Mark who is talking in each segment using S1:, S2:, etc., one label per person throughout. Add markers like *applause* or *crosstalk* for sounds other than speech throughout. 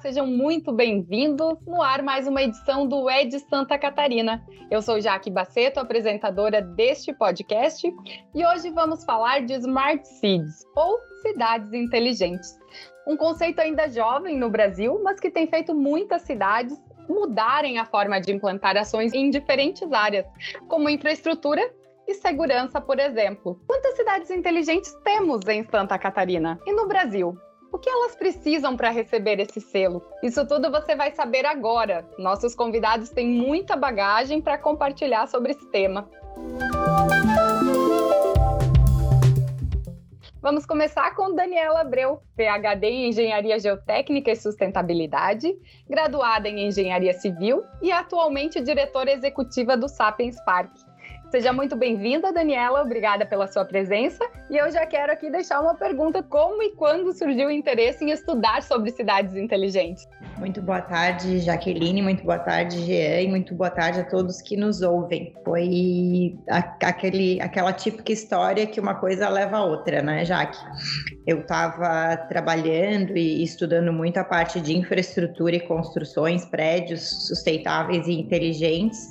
S1: sejam muito bem-vindos no ar mais uma edição do Ed Santa Catarina. Eu sou Jaque Baceto, apresentadora deste podcast, e hoje vamos falar de Smart Cities, ou cidades inteligentes. Um conceito ainda jovem no Brasil, mas que tem feito muitas cidades mudarem a forma de implantar ações em diferentes áreas, como infraestrutura e segurança, por exemplo. Quantas cidades inteligentes temos em Santa Catarina? E no Brasil? O que elas precisam para receber esse selo? Isso tudo você vai saber agora. Nossos convidados têm muita bagagem para compartilhar sobre esse tema. Vamos começar com Daniela Abreu, PhD em Engenharia Geotécnica e Sustentabilidade, graduada em Engenharia Civil e atualmente diretora executiva do Sapiens Park. Seja muito bem-vinda, Daniela. Obrigada pela sua presença. E eu já quero aqui deixar uma pergunta: como e quando surgiu o interesse em estudar sobre cidades inteligentes?
S2: Muito boa tarde, Jaqueline. Muito boa tarde, Jean. E muito boa tarde a todos que nos ouvem. Foi aquele, aquela típica história que uma coisa leva a outra, né, Jaque? Eu estava trabalhando e estudando muito a parte de infraestrutura e construções, prédios sustentáveis e inteligentes.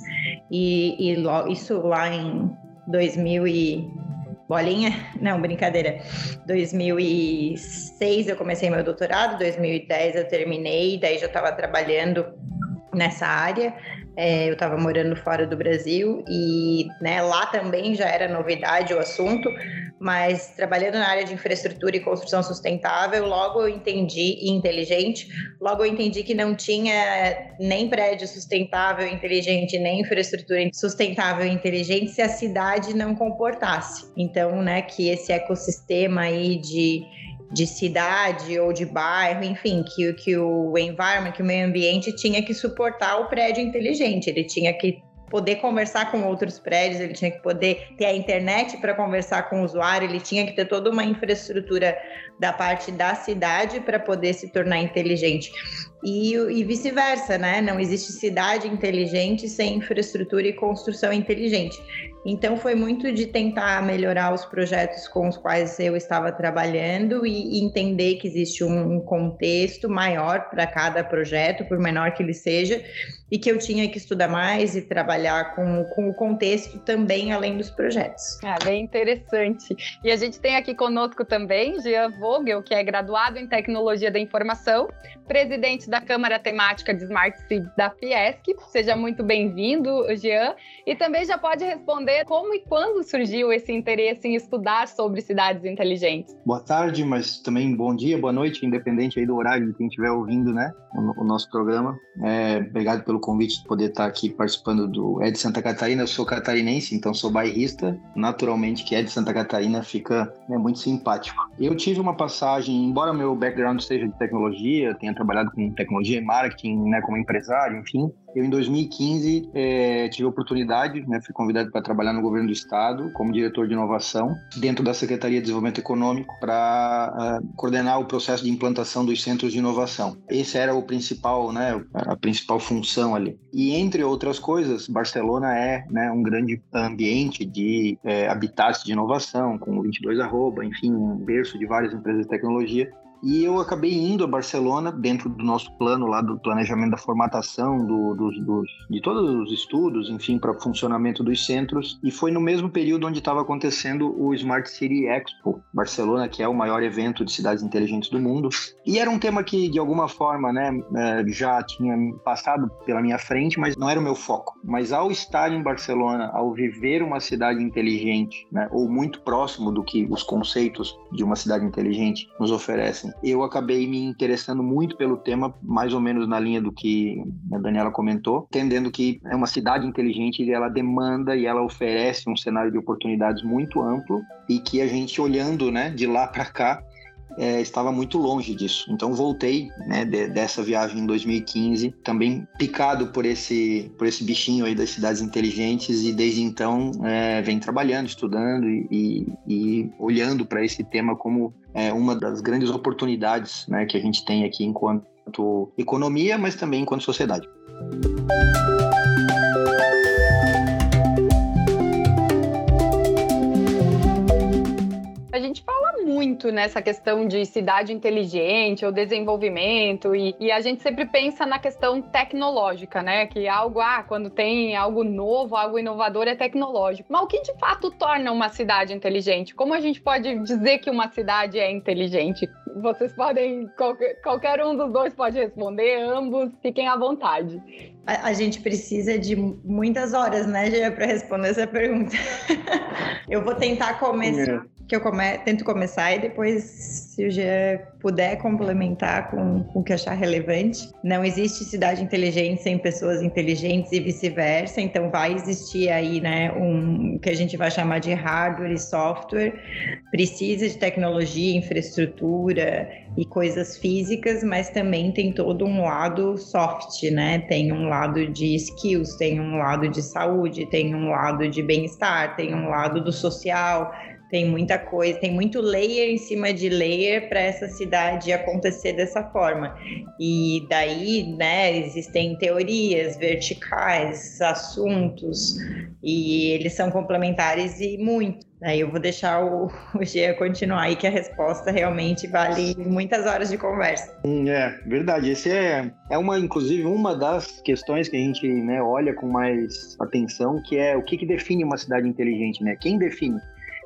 S2: E, e isso lá em 2000 e bolinha, não, brincadeira. 2006 eu comecei meu doutorado, 2010 eu terminei, daí já estava trabalhando nessa área. É, eu estava morando fora do Brasil e né, lá também já era novidade o assunto, mas trabalhando na área de infraestrutura e construção sustentável, logo eu entendi, e inteligente, logo eu entendi que não tinha nem prédio sustentável inteligente, nem infraestrutura sustentável inteligente se a cidade não comportasse. Então, né, que esse ecossistema aí de de cidade ou de bairro, enfim, que, que o environment, que o meio ambiente tinha que suportar o prédio inteligente, ele tinha que poder conversar com outros prédios, ele tinha que poder ter a internet para conversar com o usuário, ele tinha que ter toda uma infraestrutura da parte da cidade para poder se tornar inteligente. E, e vice-versa, né? Não existe cidade inteligente sem infraestrutura e construção inteligente. Então, foi muito de tentar melhorar os projetos com os quais eu estava trabalhando e, entender que existe um, um contexto maior para cada projeto, por menor que ele seja, e que eu tinha que estudar mais e trabalhar com, com o contexto também, além dos projetos.
S1: Ah, bem interessante. E a gente tem aqui conosco também Jean Vogel, que é graduado em Tecnologia da Informação, presidente da Câmara Temática de Smart Cities da Fiesc. Seja muito bem-vindo, Jean. E também já pode responder como e quando surgiu esse interesse em estudar sobre cidades inteligentes.
S3: Boa tarde, mas também bom dia, boa noite, independente aí do horário de quem estiver ouvindo, né, o, o nosso programa. É, obrigado pelo convite de poder estar aqui participando do Ed Santa Catarina. Eu sou catarinense, então sou bairrista. Naturalmente que Ed Santa Catarina fica né, muito simpático. Eu tive uma passagem, embora meu background seja de tecnologia, tenha trabalhado com tecnologia e marketing, né, como empresário, enfim, eu, em 2015, é, tive a oportunidade, né, fui convidado para trabalhar no governo do estado como diretor de inovação dentro da Secretaria de Desenvolvimento Econômico para uh, ah, coordenar o processo de implantação dos centros de inovação. Esse era o principal, né, a principal função ali. E entre outras coisas, Barcelona é né, um grande ambiente de é, habitats de inovação, com 22 arroba, enfim, um berço de várias empresas de tecnologia. E eu acabei indo a Barcelona, dentro do nosso plano lá do planejamento da formatação, do, de todos os estudos, enfim, para funcionamento dos centros. E foi no mesmo período onde estava acontecendo o Smart City Expo, Barcelona, que é o maior evento de cidades inteligentes do mundo. E era um tema que, de alguma forma, né, é, já tinha passado pela minha frente, mas não era o meu foco. Mas ao estar em Barcelona, ao viver uma cidade inteligente, né, ou muito próximo do que os conceitos de uma cidade inteligente nos oferecem, eu acabei me interessando muito pelo tema, mais ou menos na linha do que a Daniela comentou, entendendo que é uma cidade inteligente e ela demanda e ela oferece um cenário de oportunidades muito amplo e que a gente olhando, né, de lá para cá, é, estava muito longe disso. Então voltei né, de, dessa viagem em 2015, também picado por esse, por esse bichinho aí das cidades inteligentes e desde então é, vem trabalhando, estudando e, e, olhando para esse tema como é, uma das grandes oportunidades né, que a gente tem aqui enquanto economia, mas também enquanto sociedade.
S1: gente muito nessa questão de cidade inteligente ou desenvolvimento, e, e, a gente sempre pensa na questão tecnológica, né? Que algo, ah, quando tem algo novo, algo inovador é tecnológico. Mas o que de fato torna uma cidade inteligente? Como a gente pode dizer que uma cidade é inteligente? Vocês podem, qualquer, qualquer um dos dois pode responder, ambos, fiquem à vontade.
S2: A, a gente precisa de muitas horas, né, Gê, para responder essa pergunta. *laughs* Eu vou tentar começar. Que eu come... tento começar e depois, se o Jean puder complementar com, com o que achar relevante. Não existe cidade inteligente sem pessoas inteligentes e vice-versa, então vai existir aí, né, um que a gente vai chamar de hardware e software. Precisa de tecnologia, infraestrutura e coisas físicas, mas também tem todo um lado soft, né? Tem um lado de skills, tem um lado de saúde, tem um lado de bem-estar, tem um lado do social tem muita coisa, tem muito layer em cima de layer para essa cidade acontecer dessa forma. E daí, né, existem teorias verticais, assuntos, e eles são complementares e muito. Aí eu vou deixar o, *laughs* o Gia continuar aí, que a resposta realmente vale muitas horas de conversa.
S3: Hum, é, verdade. Esse é, é uma, inclusive, uma das questões que a gente né, olha com mais atenção, que é o que, que define uma cidade inteligente, né? Quem define?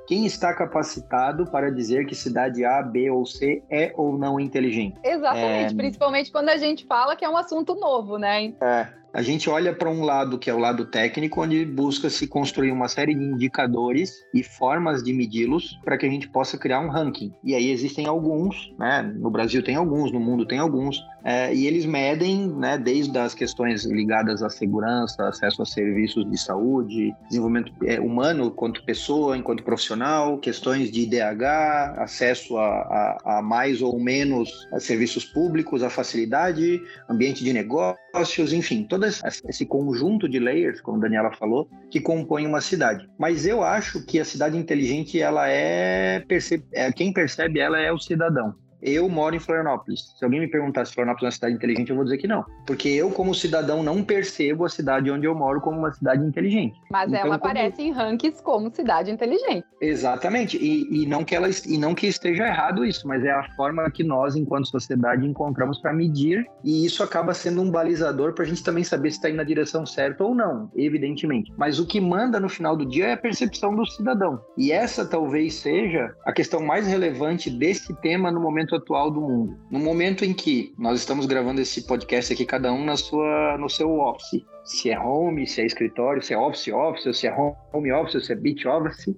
S3: Quem está capacitado para dizer que cidade A, B ou C é ou não inteligente?
S1: Exatamente, é... principalmente quando a gente fala que é um assunto novo, né?
S3: É, a gente olha para um lado que é o lado técnico, onde busca se construir uma série de indicadores e formas de medi-los para que a gente possa criar um ranking. E aí existem alguns, né? No Brasil tem alguns, no mundo tem alguns, é, e eles medem, né, desde as questões ligadas à segurança, acesso a serviços de saúde, desenvolvimento é, humano enquanto pessoa, enquanto profissional, questões de IDH, acesso a, a, a mais ou menos serviços públicos, a facilidade, ambiente de negócios, enfim, todo esse conjunto de layers, como a Daniela falou, que compõe uma cidade. Mas eu acho que a cidade inteligente, ela é, perce... é quem percebe ela é o cidadão. Eu moro em Florianópolis. Se alguém me perguntar se Florianópolis é uma cidade inteligente, eu vou dizer que não. Porque eu, como cidadão, não percebo a cidade onde eu moro como uma cidade inteligente.
S1: Mas então, ela como... aparece em rankings como cidade inteligente.
S3: Exatamente. E, e, não que ela, e não que esteja errado isso, mas é a forma que nós, enquanto sociedade, encontramos para medir. E isso acaba sendo um balizador para a gente também saber se está indo na direção certa ou não, evidentemente. Mas o que manda no final do dia é a percepção do cidadão. E essa talvez seja a questão mais relevante desse tema no momento momento atual do mundo. No momento em que nós estamos gravando esse podcast aqui, cada um na sua, no seu office. Se é home, se é escritório, se é office office, se é home office, se é beach office,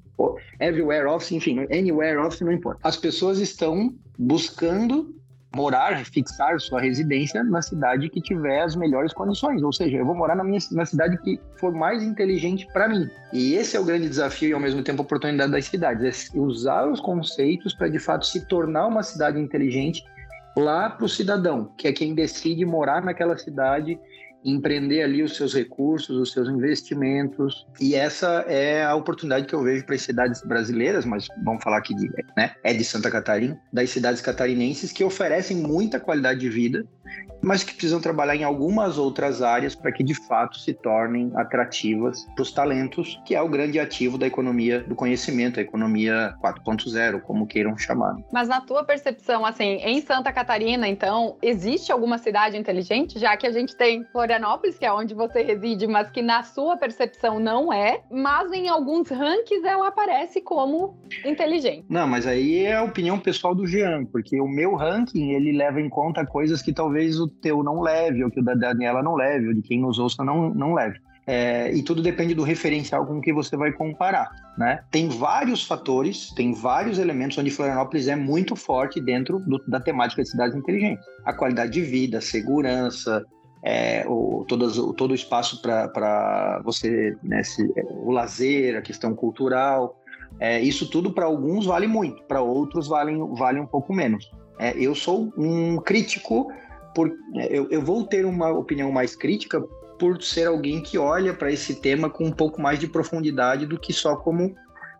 S3: everywhere office, enfim, anywhere office, não importa. As pessoas estão buscando morar, fixar sua residência na cidade que tiver as melhores condições. Ou seja, eu vou morar na minha na cidade que for mais inteligente para mim. E esse é o grande desafio e ao mesmo tempo a oportunidade das cidades, é usar os conceitos para de fato se tornar uma cidade inteligente lá para o cidadão, que é quem decide morar naquela cidade empreender ali os seus recursos, os seus investimentos. E essa é a oportunidade que eu vejo para as cidades brasileiras, mas vamos falar aqui de, né, é de Santa Catarina, das cidades catarinenses que oferecem muita qualidade de vida mas que precisam trabalhar em algumas outras áreas para que de fato se tornem atrativas para os talentos, que é o grande ativo da economia do conhecimento, a economia 4.0, como queiram chamar.
S1: Mas na tua percepção, assim, em Santa Catarina, então, existe alguma cidade inteligente? Já que a gente tem Florianópolis, que é onde você reside, mas que na sua percepção não é, mas em alguns rankings ela aparece como inteligente.
S3: Não, mas aí é a opinião pessoal do Jean, porque o meu ranking, ele leva em conta coisas que talvez o teu não leve, ou que o da Daniela não leve, ou de quem nos ouça não, não leve. É, e tudo depende do referencial com que você vai comparar, né? Tem vários fatores, tem vários elementos onde Florianópolis é muito forte dentro do, da temática de cidades inteligentes. A qualidade de vida, a segurança, é, o, todas, o, todo o espaço para você, né, se, o lazer, a questão cultural, é, isso tudo para alguns vale muito, para outros vale, vale um pouco menos. É, eu sou um crítico por, eu, eu vou ter uma opinião mais crítica por ser alguém que olha para esse tema com um pouco mais de profundidade do que só como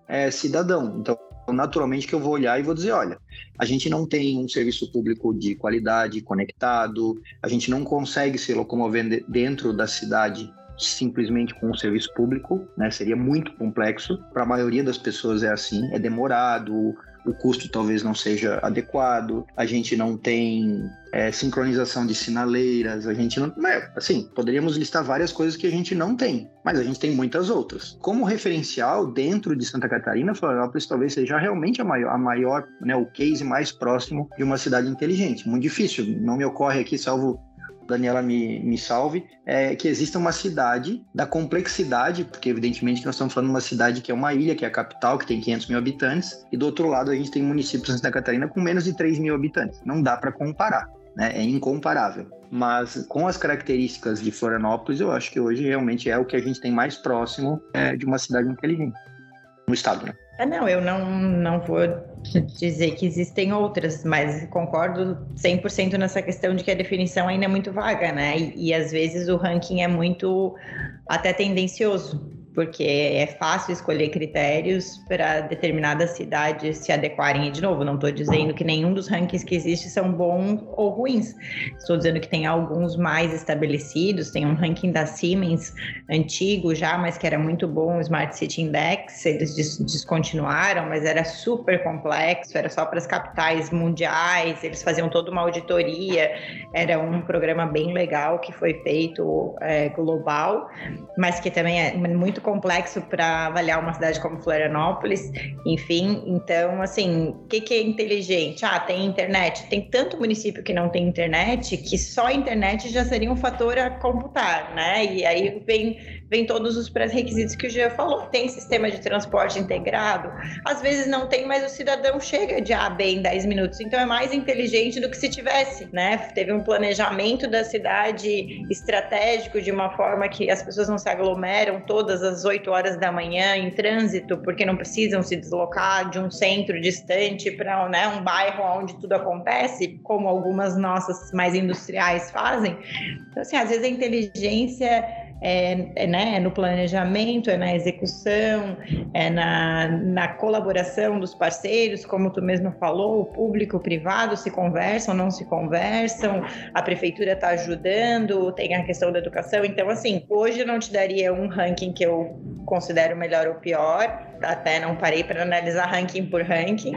S3: é, cidadão. Então, naturalmente que eu vou olhar e vou dizer, olha, a gente não tem um serviço público de qualidade, conectado, a gente não consegue se locomover dentro da cidade simplesmente com o serviço público, né? Seria muito complexo. Para a maioria das pessoas é assim, é demorado, o custo talvez não seja adequado, a gente não tem é, sincronização de sinaleiras, a gente não. Assim, poderíamos listar várias coisas que a gente não tem, mas a gente tem muitas outras. Como referencial, dentro de Santa Catarina, Florianópolis talvez seja realmente a maior, a maior né, o case mais próximo de uma cidade inteligente. Muito difícil, não me ocorre aqui, salvo Daniela me, me salve, é que exista uma cidade da complexidade, porque evidentemente nós estamos falando de uma cidade que é uma ilha, que é a capital, que tem 500 mil habitantes, e do outro lado a gente tem municípios em Santa Catarina com menos de 3 mil habitantes. Não dá para comparar, né? é incomparável. Mas com as características de Florianópolis, eu acho que hoje realmente é o que a gente tem mais próximo é, de uma cidade inteligente. No estado, né?
S2: É, não, eu não, não vou dizer que existem outras, mas concordo 100% nessa questão de que a definição ainda é muito vaga, né? E, e às vezes o ranking é muito até tendencioso porque é fácil escolher critérios para determinadas cidades se adequarem. E, de novo, não estou dizendo que nenhum dos rankings que existem são bons ou ruins. Estou dizendo que tem alguns mais estabelecidos. Tem um ranking da Siemens antigo já, mas que era muito bom, o Smart City Index. Eles descontinuaram, mas era super complexo, era só para as capitais mundiais. Eles faziam toda uma auditoria. Era um programa bem legal que foi feito é, global, mas que também é muito complexo para avaliar uma cidade como Florianópolis, enfim. Então, assim, o que, que, é inteligente? Ah, tem internet. Tem tanto município que não tem internet que só a internet já seria um fator a computar, né? E aí vem, vem todos os pré-requisitos que o Jean falou. Tem sistema de transporte integrado? Às vezes não tem, mas o cidadão chega de A a B em 10 minutos. Então é mais inteligente do que se tivesse, né? Teve um planejamento da cidade estratégico de uma forma que as pessoas não se aglomeram todas as às 8 horas da manhã em trânsito, porque não precisam se deslocar de um centro distante para né, um bairro onde tudo acontece, como algumas nossas mais industriais fazem. Então, assim, às vezes a inteligência é, é, né, é no planejamento, é na execução, é na, na colaboração dos parceiros, como tu mesmo falou, o público, o privado se conversam, não se conversam, a prefeitura está ajudando, tem a questão da educação. Então, assim, hoje eu não te daria um ranking que eu considero melhor ou pior, até não parei para analisar ranking por ranking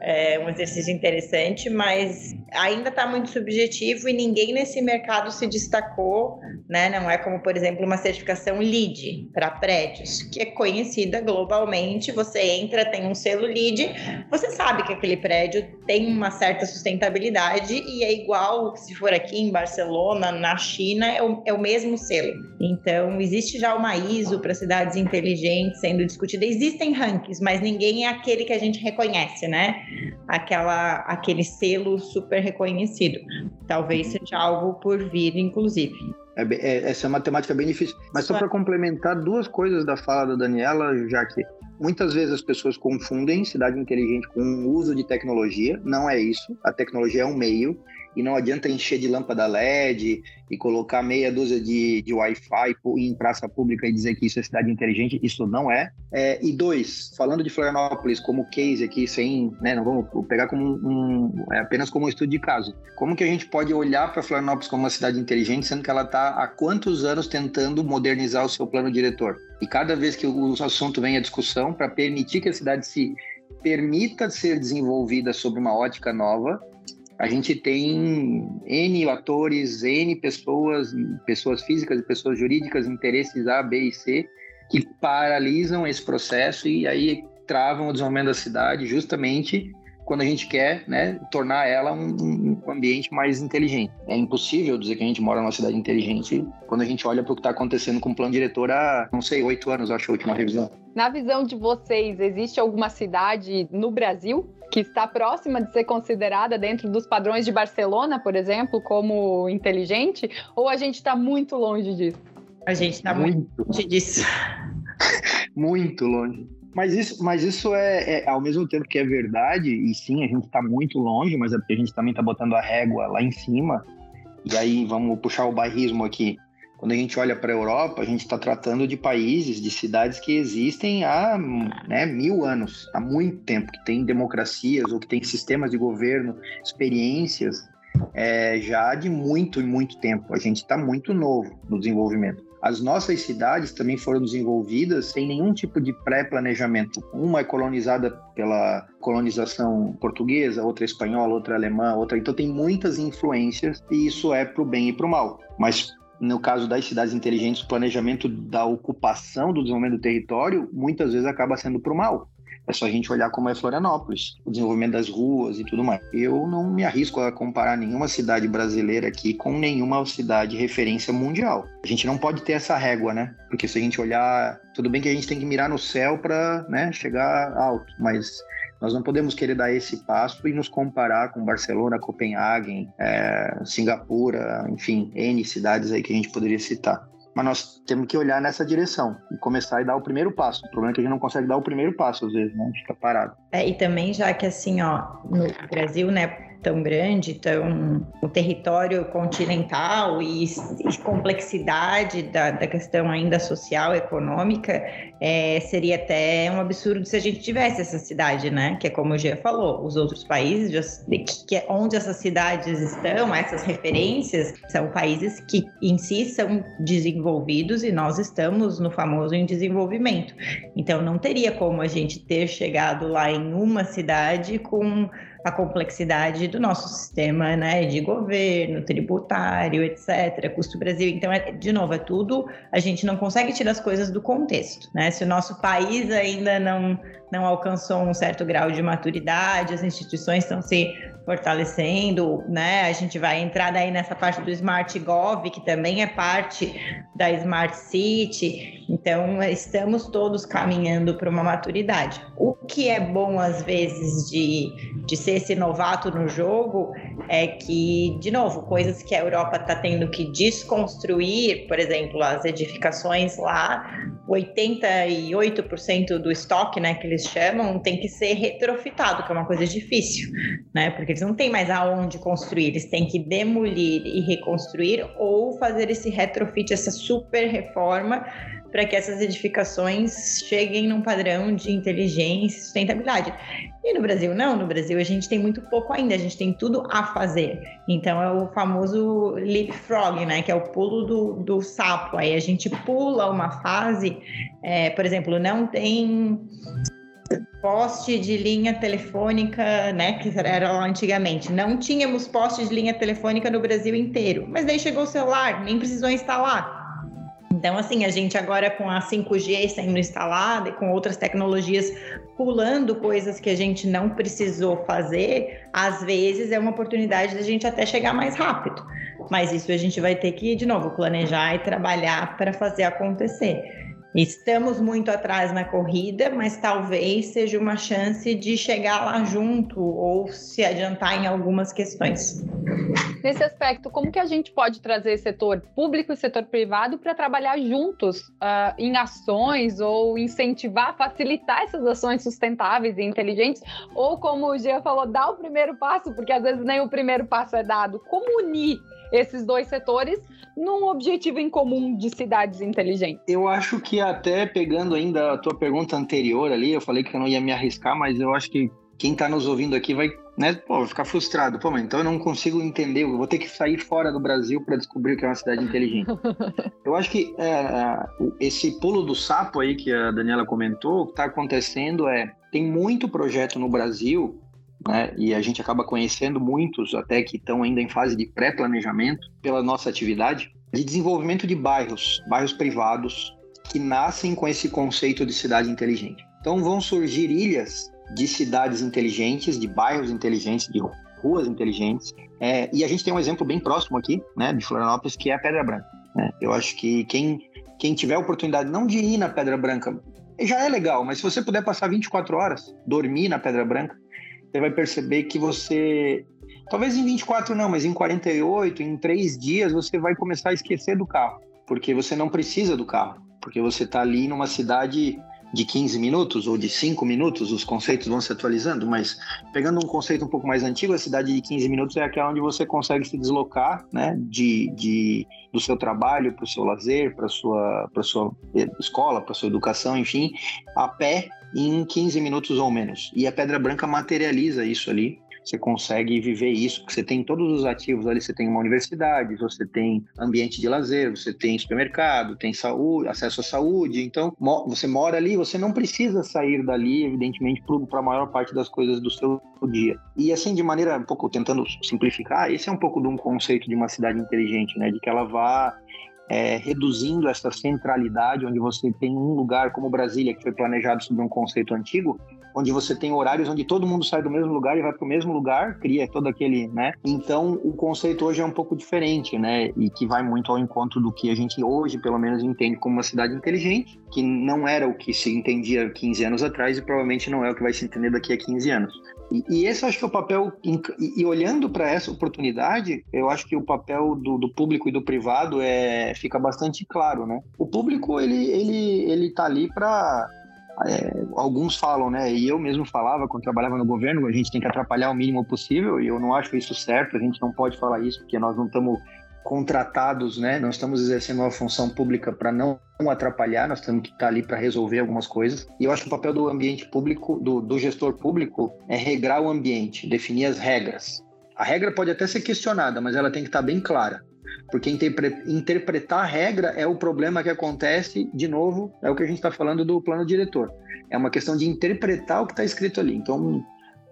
S2: é um exercício interessante, mas ainda está muito subjetivo e ninguém nesse mercado se destacou, né? Não é como, por exemplo, uma certificação LEED para prédios, que é conhecida globalmente. Você entra, tem um selo LEED, você sabe que aquele prédio tem uma certa sustentabilidade e é igual se for aqui em Barcelona, na China, é o, é o mesmo selo. Então, existe já uma ISO para cidades inteligentes sendo discutida. Existem rankings, mas ninguém é aquele que a gente reconhece, né? Aquela, aquele selo super reconhecido. Talvez uhum. seja algo por vir, inclusive.
S3: É, é, essa é uma temática bem difícil. Mas só para complementar duas coisas da fala da Daniela, já que muitas vezes as pessoas confundem cidade inteligente com o uso de tecnologia. Não é isso. A tecnologia é um meio e não adianta encher de lâmpada LED e colocar meia dúzia de, de Wi-Fi em praça pública e dizer que isso é cidade inteligente, isso não é. é e dois, falando de Florianópolis como case aqui, sem, né, não vamos pegar como um, é apenas como um estudo de caso. Como que a gente pode olhar para Florianópolis como uma cidade inteligente, sendo que ela está há quantos anos tentando modernizar o seu plano diretor? E cada vez que o assunto vem à discussão, para permitir que a cidade se permita ser desenvolvida sob uma ótica nova, a gente tem N atores, N pessoas, pessoas físicas e pessoas jurídicas, interesses A, B e C, que paralisam esse processo e aí travam o desenvolvimento da cidade justamente quando a gente quer né, tornar ela um, um, ambiente mais inteligente. É impossível dizer que a gente mora numa cidade inteligente quando a gente olha para o que está acontecendo com o plano diretor há, não sei, oito anos, acho, a última revisão.
S1: Na visão de vocês, existe alguma cidade no Brasil que está próxima de ser considerada dentro dos padrões de Barcelona, por exemplo, como inteligente? Ou a gente está muito longe disso?
S2: A gente está muito longe disso. *laughs*
S3: muito longe. Mas isso, mas isso é, é, ao mesmo tempo que é verdade, e sim, a gente está muito longe, mas é porque a gente também está botando a régua lá em cima. E aí vamos puxar o bairrismo aqui. Quando a gente olha para a Europa, a gente está tratando de países, de cidades que existem há né, mil anos, há muito tempo, que têm democracias ou que têm sistemas de governo, experiências é, já de muito e muito tempo. A gente está muito novo no desenvolvimento. as nossas cidades também foram desenvolvidas sem nenhum tipo de pré-planejamento. Uma é colonizada pela colonização portuguesa, outra espanhola, outra alemã, outra. Então tem muitas influências e isso é para o bem e para o mal. Mas no caso das cidades inteligentes, o planejamento da ocupação do desenvolvimento do território muitas vezes acaba sendo para o mal. É só a gente olhar como é Florianópolis, o desenvolvimento das ruas e tudo mais. Eu não me arrisco a comparar nenhuma cidade brasileira aqui com nenhuma cidade referência mundial. A gente não pode ter essa régua, né? Porque se a gente olhar, tudo bem que a gente tem que mirar no céu para né, chegar alto, mas nós não podemos querer dar esse passo e nos comparar com Barcelona, Copenhague, é, Singapura, enfim, N cidades aí que a gente poderia citar. Mas nós temos que olhar nessa direção e começar a dar o primeiro passo. O problema é que a gente não consegue dar o primeiro passo, às vezes, né? A gente fica parado.
S2: É, e também, já que assim, ó, no Brasil, né, tão grande, tão o território continental e, e complexidade da, da, questão ainda social, econômica, é, seria até um absurdo se a gente tivesse essa cidade, né? Que é como o Gia falou, os outros países, que, é onde essas cidades estão, essas referências, são países que em si são desenvolvidos e nós estamos no famoso em desenvolvimento. Então não teria como a gente ter chegado lá em uma cidade com a complexidade do nosso sistema né, de governo, tributário, etc., custo Brasil. Então, é, de novo, é tudo, a gente não consegue tirar as coisas do contexto. Né? Se o nosso país ainda não, não alcançou um certo grau de maturidade, as instituições estão se fortalecendo, né? A gente vai entrar daí nessa parte do Smart Gov, que também é parte da Smart City. Então, estamos todos caminhando para uma maturidade. O que é bom, às vezes, de, de ser esse novato no jogo é que, de novo, coisas que a Europa está tendo que desconstruir, por exemplo, as edificações lá, 88% do estoque, né, que eles chamam, tem que ser retrofitado, que é uma coisa difícil, né? Porque eles não têm mais aonde construir, eles têm que demolir e reconstruir ou fazer esse retrofit, essa super reforma para que essas edificações cheguem num padrão de inteligência e sustentabilidade. E no Brasil, não. No Brasil, a gente tem muito pouco ainda, a gente tem tudo a fazer. Então, é o famoso leapfrog, né? Que é o pulo do, do sapo. Aí a gente pula uma fase, é, por exemplo, não tem poste de linha telefônica, né, que era lá antigamente. Não tínhamos poste de linha telefônica no Brasil inteiro, mas daí chegou o celular, nem precisou instalar. Então, assim, a gente agora com a 5G sendo instalada e com outras tecnologias pulando coisas que a gente não precisou fazer, às vezes é uma oportunidade da gente até chegar mais rápido. Mas isso a gente vai ter que, de novo, planejar e trabalhar para fazer acontecer. Estamos muito atrás na corrida, mas talvez seja uma chance de chegar lá junto ou se adiantar em algumas questões.
S1: Nesse aspecto, como que a gente pode trazer setor público e setor privado para trabalhar juntos uh, em ações ou incentivar, facilitar essas ações sustentáveis e inteligentes? Ou, como o Gia falou, dar o primeiro passo, porque às vezes nem o primeiro passo é dado. Como unir esses dois setores num objetivo em comum de cidades inteligentes?
S3: Eu acho que até pegando ainda a tua pergunta anterior ali, eu falei que eu não ia me arriscar, mas eu acho que quem está nos ouvindo aqui vai, né, pô, vai ficar frustrado. Pô, mas então eu não consigo entender, eu vou ter que sair fora do Brasil para descobrir o que é uma cidade inteligente. *laughs* eu acho que é, esse pulo do sapo aí que a Daniela comentou, o que está acontecendo é, tem muito projeto no Brasil né? E a gente acaba conhecendo muitos até que estão ainda em fase de pré-planejamento pela nossa atividade de desenvolvimento de bairros, bairros privados que nascem com esse conceito de cidade inteligente. Então vão surgir ilhas de cidades inteligentes, de bairros inteligentes, de ruas inteligentes. É, e a gente tem um exemplo bem próximo aqui, né, de Florianópolis, que é a Pedra Branca. Né? Eu acho que quem quem tiver oportunidade não de ir na Pedra Branca já é legal, mas se você puder passar 24 horas dormir na Pedra Branca, você vai perceber que você, talvez em 24 não, mas em 48, em três dias, você vai começar a esquecer do carro, porque você não precisa do carro, porque você está ali numa cidade de 15 minutos ou de 5 minutos, os conceitos vão se atualizando, mas pegando um conceito um pouco mais antigo, a cidade de 15 minutos é aquela onde você consegue se deslocar né, de, de do seu trabalho para o seu lazer, para a sua, sua escola, para a sua educação, enfim, a pé em 15 minutos ou menos. E a Pedra Branca materializa isso ali você consegue viver isso, porque você tem todos os ativos ali, você tem uma universidade, você tem ambiente de lazer, você tem supermercado, tem saúde, acesso à saúde, então você mora ali, você não precisa sair dali, evidentemente, para a maior parte das coisas do seu dia. E assim, de maneira um pouco tentando simplificar, esse é um pouco de um conceito de uma cidade inteligente, né, de que ela vá é, reduzindo essa centralidade, onde você tem um lugar como Brasília, que foi planejado sob um conceito antigo, onde você tem horários onde todo mundo sai do mesmo lugar e vai para o mesmo lugar, cria todo aquele, né? Então, o conceito hoje é um pouco diferente, né? E que vai muito ao encontro do que a gente hoje, pelo menos, entende como uma cidade inteligente, que não era o que se entendia 15 anos atrás e provavelmente não é o que vai se entender daqui a 15 anos. E, e esse acho que é o papel, e, e olhando para essa oportunidade, eu acho que o papel do, do, público e do privado é, fica bastante claro, né? O público, ele, ele, ele tá ali para é, alguns falam, né? E eu mesmo falava quando trabalhava no governo, a gente tem que atrapalhar o mínimo possível, e eu não acho isso certo, a gente não pode falar isso, porque nós não estamos contratados, né? Nós estamos exercendo uma função pública para não atrapalhar, nós temos que estar tá ali para resolver algumas coisas. E eu acho que o papel do ambiente público, do, do gestor público, é regrar o ambiente, definir as regras. A regra pode até ser questionada, mas ela tem que estar tá bem clara. Porque interpretar a regra é o problema que acontece, de novo, é o que a gente está falando do plano diretor. É uma questão de interpretar o que está escrito ali. Então,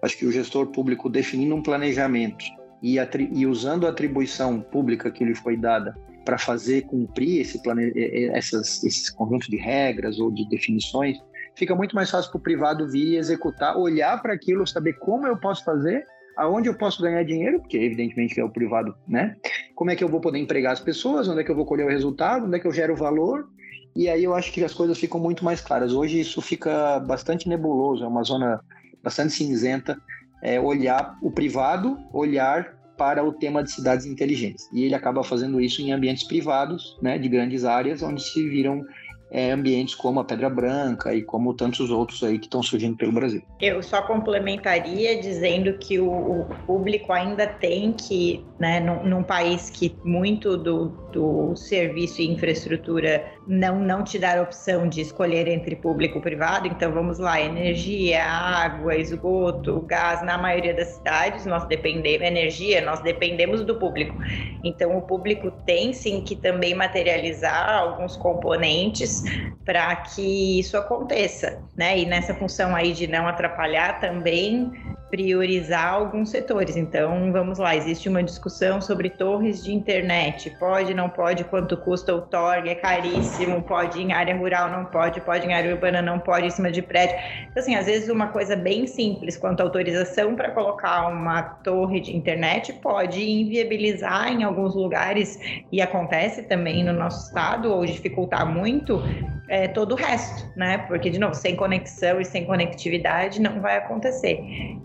S3: acho que o gestor público definindo um planejamento e, e usando a atribuição pública que lhe foi dada para fazer cumprir esse plane... essas, esses conjuntos de regras ou de definições, fica muito mais fácil para o privado vir e executar, olhar para aquilo, saber como eu posso fazer, aonde eu posso ganhar dinheiro, porque evidentemente é o privado, né? Como é que eu vou poder empregar as pessoas, onde é que eu vou colher o resultado, onde é que eu gero valor, e aí eu acho que as coisas ficam muito mais claras. Hoje isso fica bastante nebuloso, é uma zona bastante cinzenta, é, olhar o privado, olhar para o tema de cidades inteligentes. E ele acaba fazendo isso em ambientes privados, né, de grandes áreas, onde se viram é, ambientes como a Pedra Branca e como tantos outros aí que estão surgindo pelo Brasil.
S2: Eu só complementaria dizendo que o, o público ainda tem que, né, num, num país que muito do, do serviço e infraestrutura não, não te dar a opção de escolher entre público e privado, então vamos lá, energia, água, esgoto, gás, na maioria das cidades nós dependemos, energia, nós dependemos do público. Então o público tem sim que também materializar alguns componentes para que isso aconteça, né? E nessa função aí de não atrapalhar também priorizar alguns setores. Então, vamos lá, existe uma discussão sobre torres de internet. Pode, não pode, quanto custa o torre, é caríssimo, pode em área rural, não pode, pode em área urbana, não pode em cima de prédio. Então, assim, às vezes uma coisa bem simples quanto autorização para colocar uma torre de internet pode inviabilizar em alguns lugares, e acontece também no nosso estado, ou dificultar muito, é, todo o resto, né? Porque, de novo, sem conexão e sem conectividade não vai acontecer.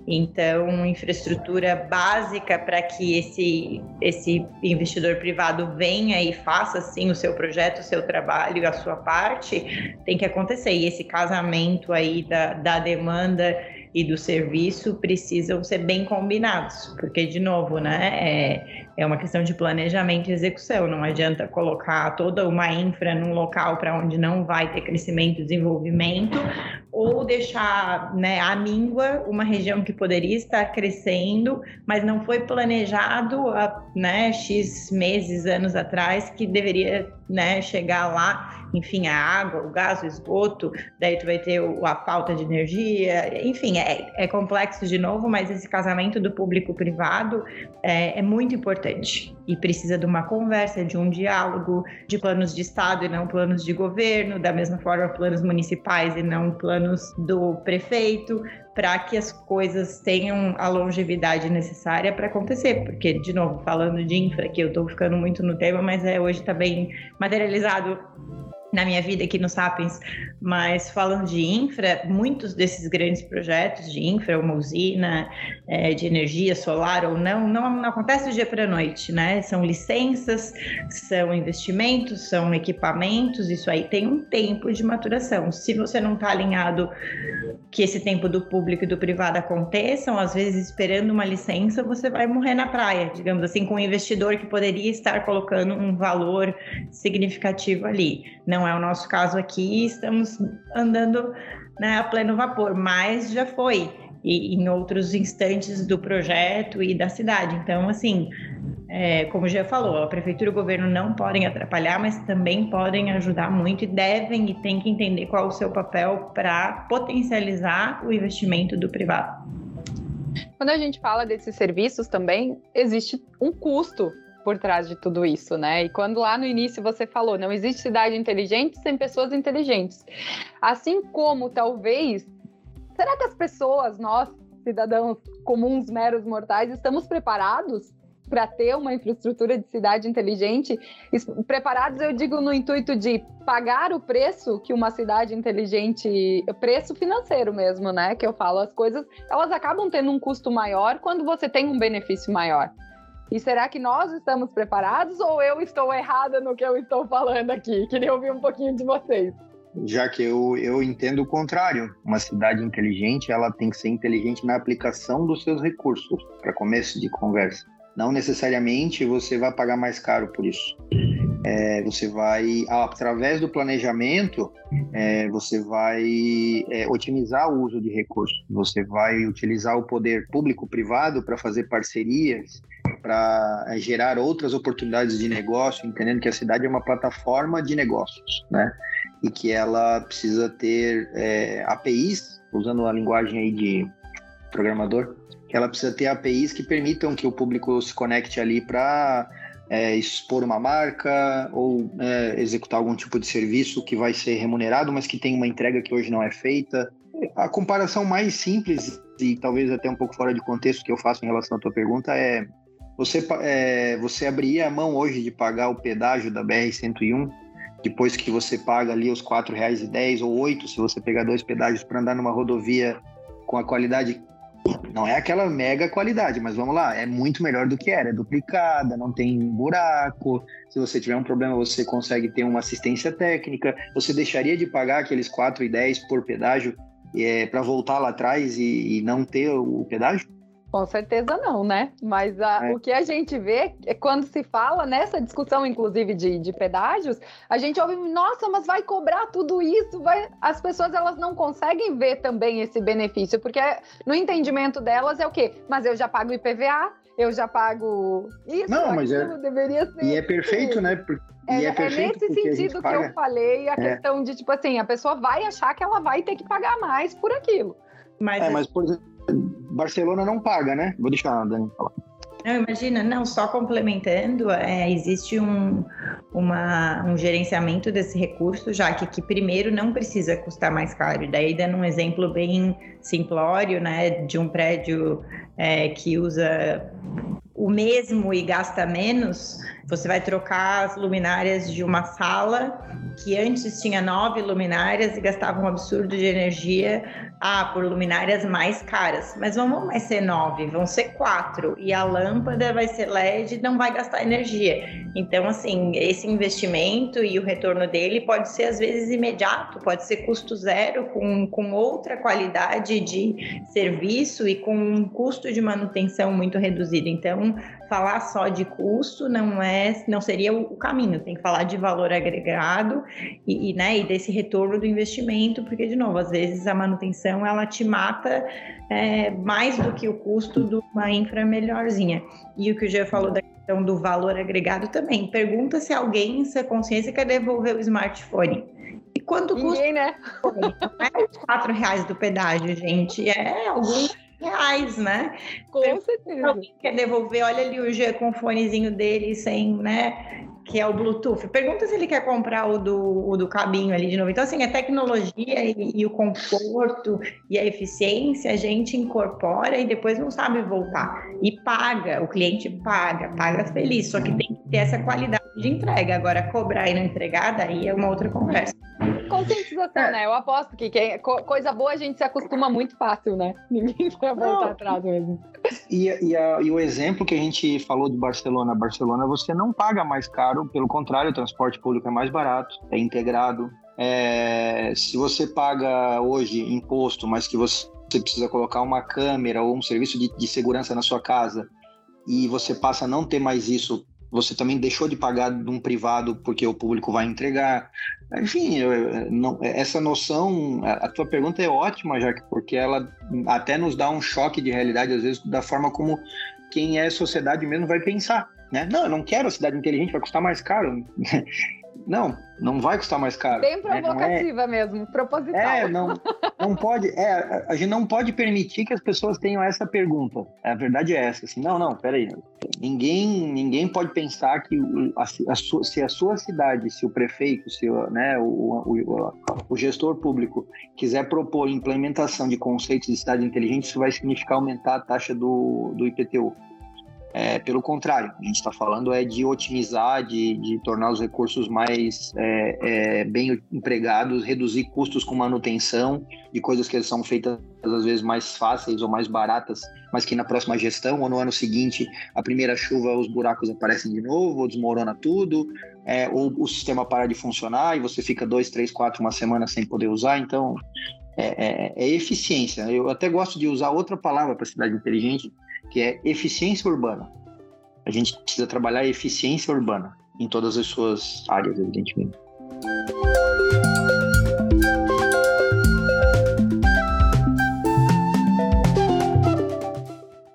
S2: Então, infraestrutura básica para que esse, esse investidor privado venha e faça, sim, o seu projeto, o seu trabalho, a sua parte, tem que acontecer. E esse casamento aí da, da demanda e do serviço precisam ser bem combinados, porque, de novo, né, é, é uma questão de planejamento e execução. Não adianta colocar toda uma infra num local para onde não vai ter crescimento e desenvolvimento, ou deixar né, a míngua uma região que poderia estar crescendo, mas não foi planejado há né, X meses, anos atrás, que deveria né, chegar lá, enfim, a água, o gás, o esgoto, daí tu vai ter a falta de energia, enfim, é, é complexo de novo, mas esse casamento do público-privado é, é muito importante e precisa de uma conversa, de um diálogo, de planos de Estado e não planos de governo, da mesma forma planos municipais e não planos do prefeito, para que as coisas tenham a longevidade necessária para acontecer. Porque, de novo, falando de infra, que eu estou ficando muito no tema, mas é, hoje está bem materializado na minha vida aqui no Sapiens, mas falando de infra, muitos desses grandes projetos de infra, uma usina é, de energia solar ou não, não, não acontece do dia para a noite, né? São licenças, são investimentos, são equipamentos, isso aí tem um tempo de maturação. Se você não está alinhado que esse tempo do público e do privado aconteçam, às vezes esperando uma licença, você vai morrer na praia, digamos assim, com um investidor que poderia estar colocando um valor significativo ali. Não não é o nosso caso aqui, estamos andando né, a pleno vapor, mas já foi. e em outros instantes do projeto e da cidade. Então, assim, é, como já falou, a prefeitura e o governo não podem atrapalhar, mas também podem ajudar muito e devem e têm que entender qual é o seu papel para potencializar o investimento do privado.
S1: Quando a gente fala desses serviços também, existe um custo por trás de tudo isso, né? E quando lá no início você falou, não existe cidade inteligente sem pessoas inteligentes. Assim como talvez, será que as pessoas, nós, cidadãos comuns, meros mortais, estamos preparados para ter uma infraestrutura de cidade inteligente, preparados, eu digo, no intuito de pagar o preço que uma cidade inteligente, preço financeiro mesmo, né? Que eu falo, as coisas, elas acabam tendo um custo maior quando você tem um benefício maior. E será que nós estamos preparados ou eu estou errada no que eu estou falando aqui? Queria ouvir um pouquinho de vocês.
S3: Já que eu, eu entendo o contrário. Uma cidade inteligente, ela tem que ser inteligente na aplicação dos seus recursos, para começo de conversa. Não necessariamente você vai pagar mais caro por isso. É, você vai, através do planejamento, é, você vai é, otimizar o uso de recursos. Você vai utilizar o poder público-privado para fazer parcerias, para é, gerar outras oportunidades de negócio, entendendo que a cidade é uma plataforma de negócios, né? E que ela precisa ter é, APIs, usando a linguagem aí de programador, ela precisa ter APIs que permitam que o público se conecte ali para é, expor uma marca ou é, executar algum tipo de serviço que vai ser remunerado, mas que tem uma entrega que hoje não é feita. A comparação mais simples e talvez até um pouco fora de contexto que eu faço em relação à tua pergunta é você, é, você abriria a mão hoje de pagar o pedágio da BR-101 depois que você paga ali os R$ 4,10 ou oito se você pegar dois pedágios para andar numa rodovia com a qualidade não é aquela mega qualidade, mas vamos lá, é muito melhor do que era. É duplicada, não tem buraco. Se você tiver um problema, você consegue ter uma assistência técnica. Você deixaria de pagar aqueles 4 e 10 por pedágio é, para voltar lá atrás e, e não ter o pedágio?
S1: Com certeza não, né? Mas a, é. o que a gente vê é quando se fala nessa discussão, inclusive de, de pedágios, a gente ouve, nossa, mas vai cobrar tudo isso, vai... as pessoas elas não conseguem ver também esse benefício, porque no entendimento delas é o quê? Mas eu já pago IPVA, eu já pago isso,
S3: não, mas é... deveria ser. E é perfeito, né?
S1: É, é, é, nesse sentido que eu falei a é. questão de, tipo assim, a pessoa vai achar que ela vai ter que pagar mais por aquilo.
S3: Mas, é, mas por exemplo, Barcelona não paga, né? Vou deixar a Dani falar.
S2: Não, imagina, não, só complementando, é, existe um, uma, um gerenciamento desse recurso, já que, que primeiro não precisa custar mais caro. Daí, dando um exemplo bem simplório, né, de um prédio é, que usa o mesmo e gasta menos, você vai trocar as luminárias de uma sala que antes tinha nove luminárias e gastava um absurdo de energia ah, por luminárias mais caras. Mas não vão mais ser nove, vão ser quatro. E a lâmpada vai ser LED e não vai gastar energia. Então, assim, esse investimento e o retorno dele pode ser, às vezes, imediato, pode ser custo zero, com, com outra qualidade de serviço e com um custo de manutenção muito reduzido. Então, falar só de custo não é, não seria o caminho. Tem que falar de valor agregado e, e, né, e desse retorno do investimento, porque de novo, às vezes a manutenção ela te mata é, mais do que o custo de uma infra melhorzinha. E o que o Gê falou da questão do valor agregado também. Pergunta se alguém em sua consciência quer devolver o smartphone. E quanto custa?
S1: Ninguém, né?
S2: Não é os quatro reais do pedágio, gente. É alguns reais, né?
S1: Com certeza.
S2: Alguém quer devolver, olha ali o G com o fonezinho dele sem, né? Que é o Bluetooth. Pergunta se ele quer comprar o do, o do cabinho ali de novo. Então, assim, a tecnologia e, e o conforto e a eficiência a gente incorpora e depois não sabe voltar. E paga, o cliente paga, paga feliz. Só que tem que ter essa qualidade de entrega. Agora, cobrar e não entregar, daí é uma outra conversa.
S1: Conscientização, é. né? Eu aposto que quem, coisa boa a gente se acostuma muito fácil, né? *laughs* Ninguém vai voltar não. atrás mesmo.
S3: E, e, a, e, o exemplo que a gente falou de Barcelona, Barcelona, você não paga mais caro, pelo contrário, o transporte público é mais barato, é integrado. É, se você paga hoje imposto, mas que você, precisa colocar uma câmera ou um serviço de, de segurança na sua casa e você passa a não ter mais isso você também deixou de pagar de um privado porque o público vai entregar. Enfim, eu, não, essa noção, a, a tua pergunta é ótima, Jaque, porque ela até nos dá um choque de realidade, às vezes, da forma como quem é sociedade mesmo vai pensar. Né? Não, eu não quero a cidade inteligente, vai custar mais caro. *laughs* Não, não vai custar mais caro.
S1: Bem provocativa é, é, mesmo, proposital.
S3: É, não, não pode. É, a gente não pode permitir que as pessoas tenham essa pergunta. A verdade é essa. Assim, não, não, peraí. Ninguém, ninguém pode pensar que a, a, se a sua cidade, se o prefeito, se né, o, o, o, gestor público quiser propor implementação de conceitos de cidade inteligente, isso vai significar aumentar a taxa do, do IPTU. É, pelo contrário, a gente está falando é de otimizar, de, de tornar os recursos mais é, é, bem empregados, reduzir custos com manutenção de coisas que são feitas às vezes mais fáceis ou mais baratas, mas que na próxima gestão ou no ano seguinte, a primeira chuva, os buracos aparecem de novo, ou desmorona tudo, é, ou o sistema para de funcionar e você fica dois, três, quatro, uma semana sem poder usar. Então, é, é, é eficiência. Eu até gosto de usar outra palavra para cidade inteligente, que é eficiência urbana. A gente precisa trabalhar eficiência urbana em todas as suas áreas, evidentemente.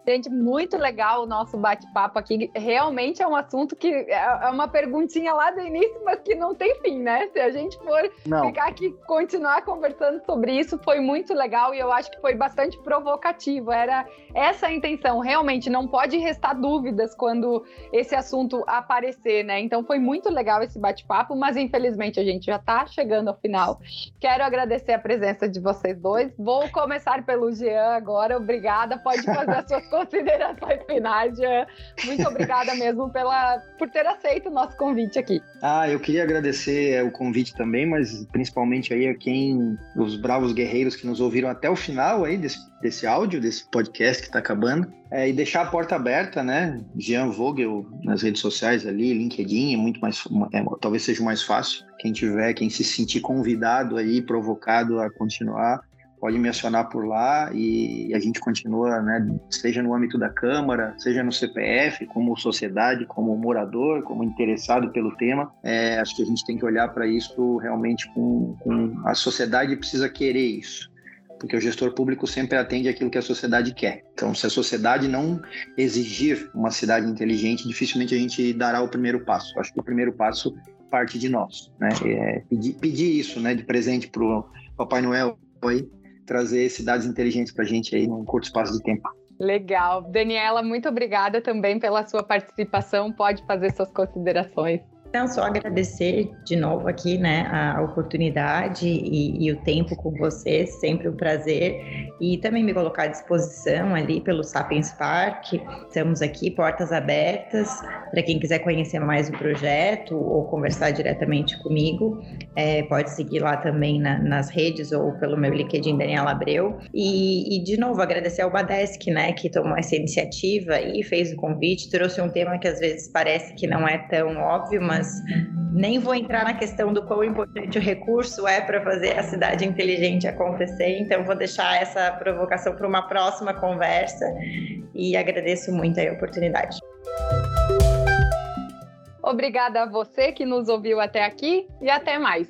S1: Gente, muito legal o nosso bate-papo aqui. Realmente é um assunto que é, é uma perguntinha lá do início, mas que não tem fim, né? Se a gente for não. ficar aqui continuar conversando sobre isso, foi muito legal e eu acho que foi bastante provocativo. Era essa a intenção. Realmente não pode restar dúvidas quando esse assunto aparecer, né? Então foi muito legal esse bate-papo, mas infelizmente a gente já está chegando ao final. Quero agradecer a presença de vocês dois. Vou começar pelo Jean agora. Obrigada. Pode fazer as suas *laughs* considerações finais, Jean. Muito obrigada mesmo pela, por ter aceito o nosso convite aqui.
S3: Ah, eu queria agradecer é, o convite também, mas principalmente aí a quem, os bravos guerreiros que nos ouviram até o final aí desse, desse áudio, desse podcast que está acabando. É, e deixar a porta aberta, né? Jean Vogel nas redes sociais ali, LinkedIn, é muito mais, é, talvez seja mais fácil. Quem tiver, quem se sentir convidado aí, provocado a continuar, pode me acionar por lá e a gente continua, né, seja no âmbito da Câmara, seja no CPF, como sociedade, como morador, como interessado pelo tema. É, acho que a gente tem que olhar para isso realmente com, com a sociedade precisa querer isso porque o gestor público sempre atende aquilo que a sociedade quer. Então, se a sociedade não exigir uma cidade inteligente, dificilmente a gente dará o primeiro passo. Acho que o primeiro passo parte de nós, né? É pedir, pedir isso, né, de presente para o Papai Noel aí, trazer cidades inteligentes para a gente aí num curto espaço de tempo.
S1: Legal. Daniela, muito obrigada também pela sua participação. Pode fazer suas considerações.
S2: Então, só agradecer de novo aqui, né, a oportunidade e, e, o tempo com você, sempre um prazer. E também me colocar à disposição ali pelo Sapiens Park. Estamos aqui, portas abertas, para quem quiser conhecer mais o projeto ou conversar diretamente comigo. É, pode seguir lá também na, nas redes ou pelo meu LinkedIn Daniela Abreu. E, e, de novo, agradecer ao Badesc, né, que tomou essa iniciativa e fez o convite, trouxe um tema que às vezes parece que não é tão óbvio, mas mas nem vou entrar na questão do quão importante o recurso é para fazer a cidade inteligente acontecer, então vou deixar essa provocação para uma próxima conversa e agradeço muito a oportunidade.
S1: Obrigada a você que nos ouviu até aqui e até mais.